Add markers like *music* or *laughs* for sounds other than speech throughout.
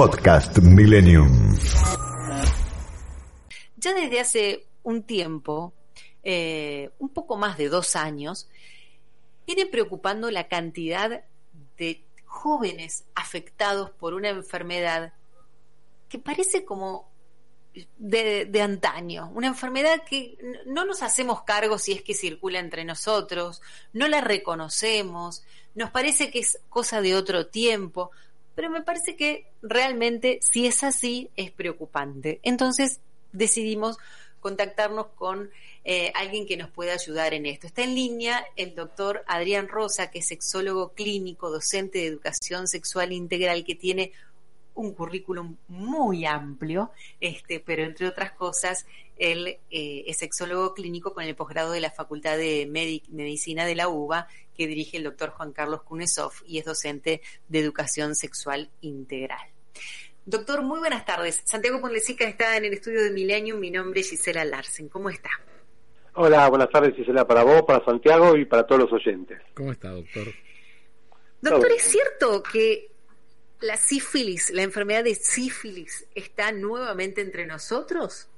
Podcast Millennium. Ya desde hace un tiempo, eh, un poco más de dos años, viene preocupando la cantidad de jóvenes afectados por una enfermedad que parece como de, de, antaño, una enfermedad que no nos hacemos cargo si es que circula entre nosotros, no la reconocemos, nos parece que es cosa de otro tiempo, pero me parece que realmente si es así es preocupante. Entonces decidimos contactarnos con eh, alguien que nos pueda ayudar en esto. Está en línea el doctor Adrián Rosa, que es sexólogo clínico, docente de educación sexual integral, que tiene un currículum muy amplio, este, pero entre otras cosas, él eh, es sexólogo clínico con el posgrado de la Facultad de Medicina de la UBA, que dirige el doctor Juan Carlos Kunesov y es docente de educación sexual integral. Doctor, muy buenas tardes. Santiago Ponlecica está en el estudio de Millennium. Mi nombre es Gisela Larsen. ¿Cómo está? Hola, buenas tardes Gisela, para vos, para Santiago y para todos los oyentes. ¿Cómo está, doctor? Doctor, ¿es cierto que la sífilis, la enfermedad de sífilis, está nuevamente entre nosotros?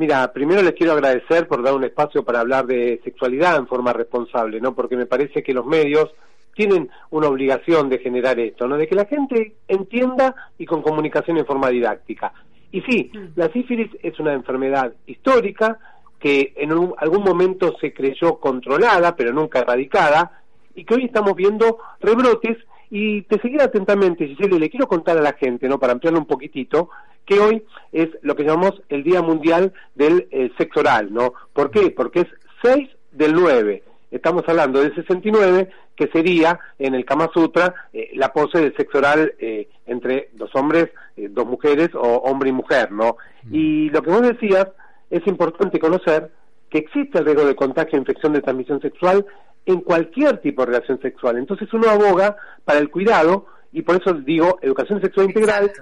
Mira, primero les quiero agradecer por dar un espacio para hablar de sexualidad en forma responsable, ¿no? Porque me parece que los medios tienen una obligación de generar esto, ¿no? De que la gente entienda y con comunicación en forma didáctica. Y sí, mm. la sífilis es una enfermedad histórica que en algún momento se creyó controlada, pero nunca erradicada, y que hoy estamos viendo rebrotes y te seguiré atentamente, Giselle, le quiero contar a la gente, ¿no? Para ampliarlo un poquitito, que hoy es lo que llamamos el Día Mundial del eh, Sexo Oral, ¿no? ¿Por qué? Porque es 6 del 9. Estamos hablando del 69, que sería en el Kama Sutra eh, la pose del sexo oral eh, entre dos hombres, dos mujeres o hombre y mujer, ¿no? Mm. Y lo que vos decías, es importante conocer que existe el riesgo de contagio e infección de transmisión sexual en cualquier tipo de relación sexual. Entonces uno aboga para el cuidado y por eso digo educación sexual integral,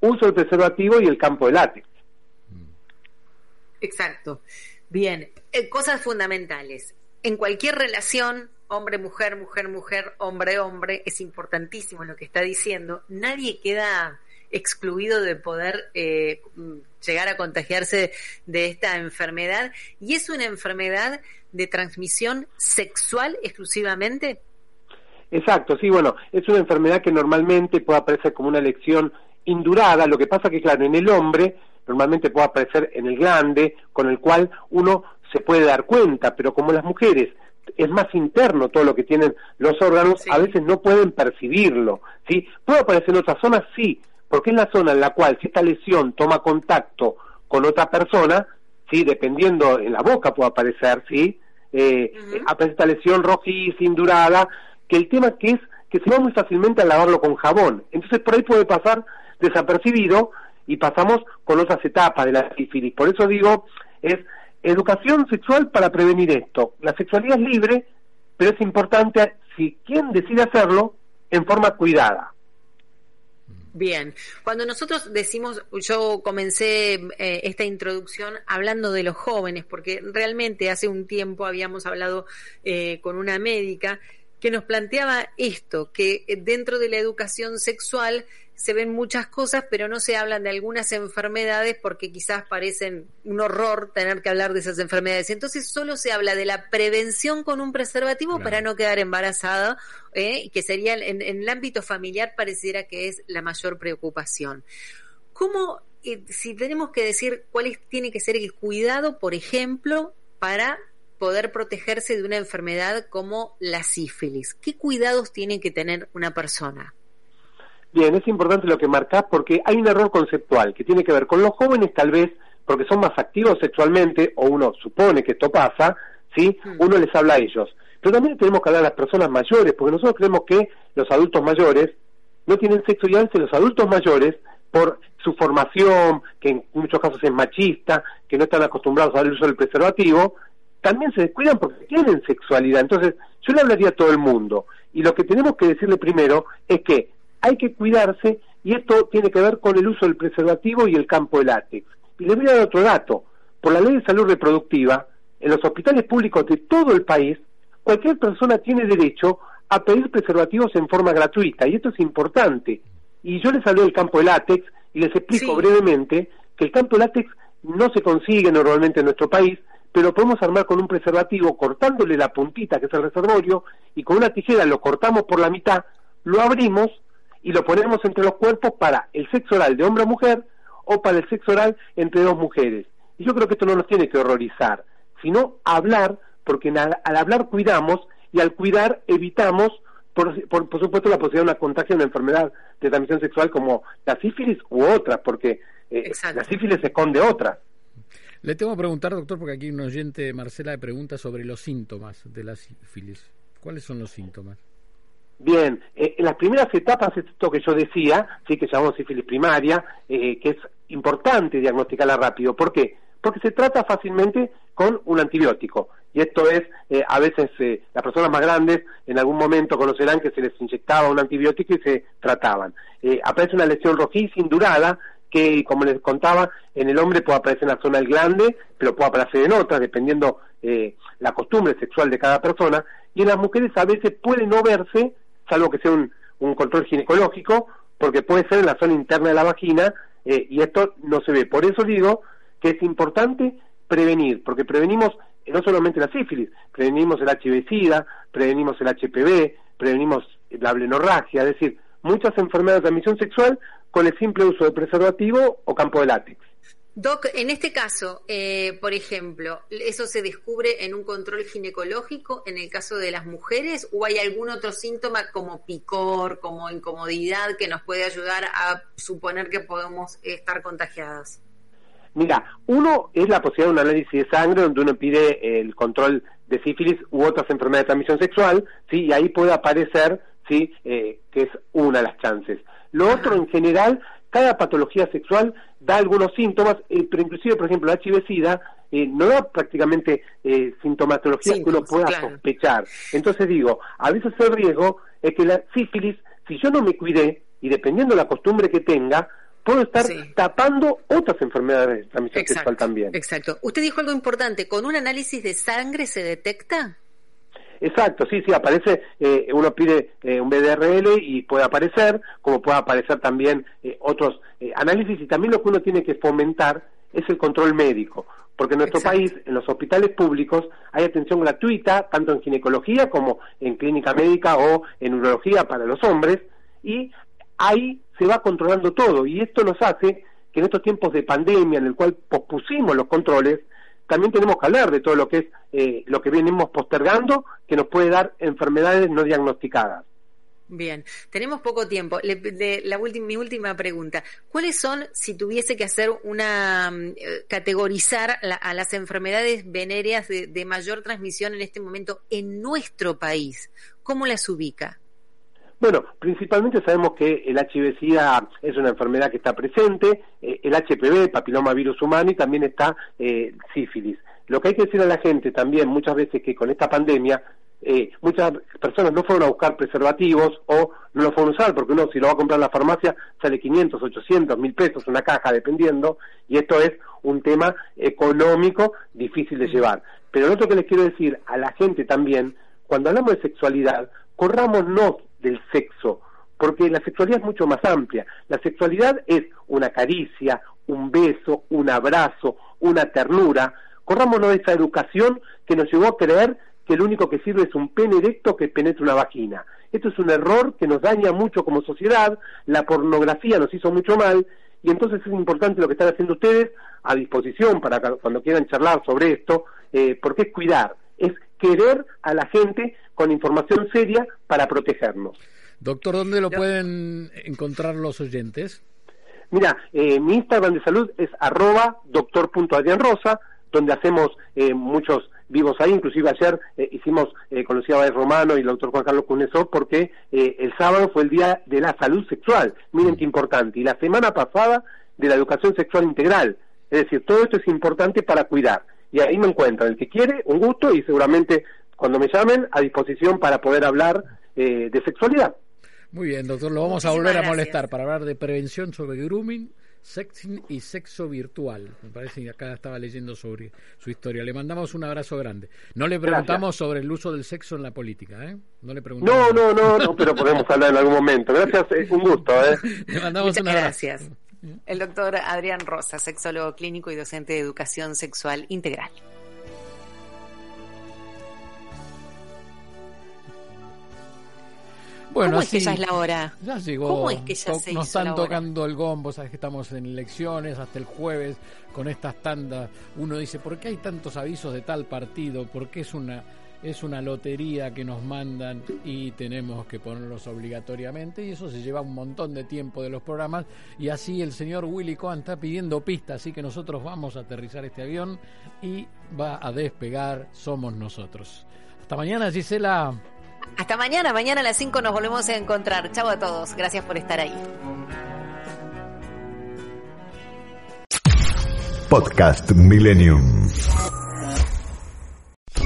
uso del preservativo y el campo de látex. Exacto. Bien, eh, cosas fundamentales. En cualquier relación, hombre-mujer, mujer-mujer, hombre-hombre, es importantísimo lo que está diciendo. Nadie queda excluido de poder eh, llegar a contagiarse de esta enfermedad. ¿Y es una enfermedad de transmisión sexual exclusivamente? Exacto, sí, bueno, es una enfermedad que normalmente puede aparecer como una lección indurada, lo que pasa que, claro, en el hombre normalmente puede aparecer en el glande, con el cual uno se puede dar cuenta, pero como las mujeres es más interno todo lo que tienen los órganos, a veces no pueden percibirlo, ¿sí? ¿Puede aparecer en otras zonas? Sí, porque es la zona en la cual si esta lesión toma contacto con otra persona, sí, dependiendo en la boca puede aparecer, sí, eh, aparece esta lesión rojiza, indurada, que el tema que es que se va muy fácilmente a lavarlo con jabón, entonces por ahí puede pasar desapercibido y pasamos con otras etapas de la sífilis. Por eso digo, es educación sexual para prevenir esto. La sexualidad es libre, pero es importante si quien decide hacerlo en forma cuidada. Bien, cuando nosotros decimos, yo comencé eh, esta introducción hablando de los jóvenes, porque realmente hace un tiempo habíamos hablado eh, con una médica que nos planteaba esto, que dentro de la educación sexual se ven muchas cosas, pero no se hablan de algunas enfermedades porque quizás parecen un horror tener que hablar de esas enfermedades. Entonces solo se habla de la prevención con un preservativo para no quedar embarazada, ¿eh? que sería en, el ámbito familiar pareciera que es la mayor preocupación. ¿Cómo, eh, si tenemos que decir cuál tiene que ser el cuidado, por ejemplo, para poder protegerse de una enfermedad como la sífilis? ¿Qué cuidados tiene que tener una persona? Bien, es importante lo que marcás porque hay un error conceptual que tiene que ver con los jóvenes tal vez porque son más activos sexualmente o uno supone que esto pasa, ¿sí? Hmm. Uno les habla a ellos. Pero también tenemos que hablar a las personas mayores porque nosotros creemos que los adultos mayores no tienen sexo y a veces los adultos mayores, por su formación, que en muchos casos es machista, que no están acostumbrados al uso del preservativo, también se descuidan porque tienen sexualidad. Entonces, yo le hablaría a todo el mundo. Y lo que tenemos que decirle primero es que hay que cuidarse y esto tiene que ver con el uso del preservativo y el campo de látex. Y le voy a dar otro dato. Por la ley de salud reproductiva, en los hospitales públicos de todo el país, cualquier persona tiene derecho a pedir preservativos en forma gratuita. Y esto es importante. Y yo les hablé del campo de látex y les explico brevemente que el campo de látex no se consigue normalmente en nuestro país, pero podemos armar con un preservativo cortándole la puntita que es el reservorio y con una tijera lo cortamos por la mitad, lo abrimos y lo ponemos entre los cuerpos para el sexo oral de hombre a mujer o para el sexo oral entre dos mujeres. Y yo creo que esto no nos tiene que horrorizar, sino hablar, porque al, hablar cuidamos y al cuidar evitamos, por, supuesto, la posibilidad de una contagio de una enfermedad de transmisión sexual como la sífilis u otras, porque eh, la sífilis esconde otras. Le tengo que preguntar, doctor, porque aquí un oyente, Marcela, pregunta sobre los síntomas de la sífilis. ¿Cuáles son los síntomas? Bien, eh, en las primeras etapas, esto que yo decía, sí que llamamos sífilis primaria, eh, que es importante diagnosticarla rápido. ¿Por qué? Porque se trata fácilmente con un antibiótico. Y esto es, eh, a veces las personas más grandes en algún momento conocerán que se les inyectaba un antibiótico y se trataban. aparece una lesión rojiza, indurada, que, como les contaba, en el hombre puede aparecer en la zona del glande, pero puede aparecer en otras, dependiendo la costumbre sexual de cada persona. Y en las mujeres a veces puede no verse salvo que sea un, control ginecológico, porque puede ser en la zona interna de la vagina eh, y esto no se ve. Por eso digo que es importante prevenir, porque prevenimos no solamente la sífilis, prevenimos el HIV-Sida, prevenimos el HPV, prevenimos la blenorragia, es decir, muchas enfermedades de transmisión sexual con el simple uso de preservativo o campo de látex. Doc, en este caso, eh, por ejemplo, ¿eso se descubre en un control ginecológico en el caso de las mujeres o hay algún otro síntoma como picor, como incomodidad que nos puede ayudar a suponer que podemos estar contagiadas? Mira, uno es la posibilidad de un análisis de sangre donde uno pide el control de sífilis u otras enfermedades de transmisión sexual, sí, y ahí puede aparecer, sí, eh, que es una de las chances. Lo otro, en general, cada patología sexual da algunos síntomas, eh, pero inclusive, por ejemplo, la HIV-Sida eh, no da prácticamente eh, sintomatología que uno pueda sospechar. Entonces digo, a veces el riesgo es que la sífilis, si yo no me cuidé, y dependiendo de la costumbre que tenga, puedo estar tapando otras enfermedades de transmisión sexual también. Exacto. Usted dijo algo importante, ¿con un análisis de sangre se detecta? Exacto, sí, sí, aparece, eh, uno pide eh, un BDRL y puede aparecer, como puede aparecer también eh, otros análisis y también lo que uno tiene que fomentar es el control médico, porque en nuestro país, en los hospitales públicos, hay atención gratuita, tanto en ginecología como en clínica médica o en urología para los hombres, y ahí se va controlando todo, y esto nos hace que en estos tiempos de pandemia, en el cual pospusimos los controles, también tenemos que hablar de todo lo que es eh, lo que venimos postergando, que nos puede dar enfermedades no diagnosticadas. Bien, tenemos poco tiempo. la mi última pregunta. ¿Cuáles son, si tuviese que hacer una, mm, eh, categorizar a las enfermedades venéreas de, mayor transmisión en este momento en nuestro país? ¿Cómo las ubica? Bueno, principalmente sabemos que el HIV-Sida es una enfermedad que está presente, eh, el HPV, papiloma virus humano, y también está eh, sífilis. Lo que hay que decir a la gente también muchas veces que con esta pandemia eh, muchas personas no fueron a buscar preservativos o no lo fueron a usar porque uno si lo va a comprar en la farmacia sale 500, 800, 1000 pesos una caja dependiendo y esto es un tema económico difícil de llevar. Pero lo otro que les quiero decir a la gente también, cuando hablamos de sexualidad, corrámonos del sexo, porque la sexualidad es mucho más amplia. La sexualidad es una caricia, un beso, un abrazo, una ternura. Corrámonos de esa educación que nos llevó a creer que lo único que sirve es un pene erecto que penetre una vagina. Esto es un error que nos daña mucho como sociedad, la pornografía nos hizo mucho mal, y entonces es importante lo que están haciendo ustedes a disposición para cuando quieran charlar sobre esto, eh, porque es cuidar, es querer a la gente con información seria para protegernos. Doctor, ¿dónde lo pueden encontrar los oyentes? Mira, eh, mi Instagram de salud es arroba doctor.adrianrosa, donde hacemos eh, muchos vivos ahí, inclusive ayer eh, hicimos eh, con Lucía Báez Romano y el doctor Juan Carlos Cunesó porque eh, el sábado fue el Día de la Salud Sexual, miren qué importante, y la semana pasada de la Educación Sexual Integral, es decir, todo esto es importante para cuidar, y ahí me encuentran, el que quiere, un gusto, y seguramente cuando me llamen, a disposición para poder hablar de sexualidad. Muy bien, doctor, lo vamos a volver a molestar para hablar de prevención sobre grooming Sexing y sexo virtual. Me parece que acá estaba leyendo sobre su historia. Le mandamos un abrazo grande. No le preguntamos sobre el uso del sexo en la política, ¿eh? No le preguntamos. No, no, no, pero podemos hablar en algún momento. Gracias, es un gusto, ¿eh? *laughs* Le mandamos un abrazo. Gracias. El doctor Adrián Rosa, sexólogo clínico y docente de educación sexual integral. Bueno, ¿Cómo es que ya es la hora? Ya llegó. ¿Cómo es que ya se Nos están tocando el gombo, sabes que estamos en elecciones hasta el jueves con estas tandas. Uno dice, ¿por qué hay tantos avisos de tal partido? ¿Por qué es una es una lotería que nos mandan y tenemos que ponerlos obligatoriamente y eso se lleva un montón de tiempo de los programas y así el señor Willy Cohen está pidiendo pistas, así que nosotros vamos a aterrizar este avión y va a despegar, somos nosotros. Hasta mañana, Gisela. Hasta mañana, mañana a las 5 nos volvemos a encontrar. Chao a todos, gracias por estar ahí. Podcast Millennium.